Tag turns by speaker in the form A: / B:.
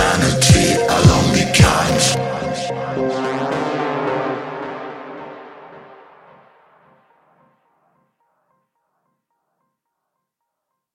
A: humanity along the kind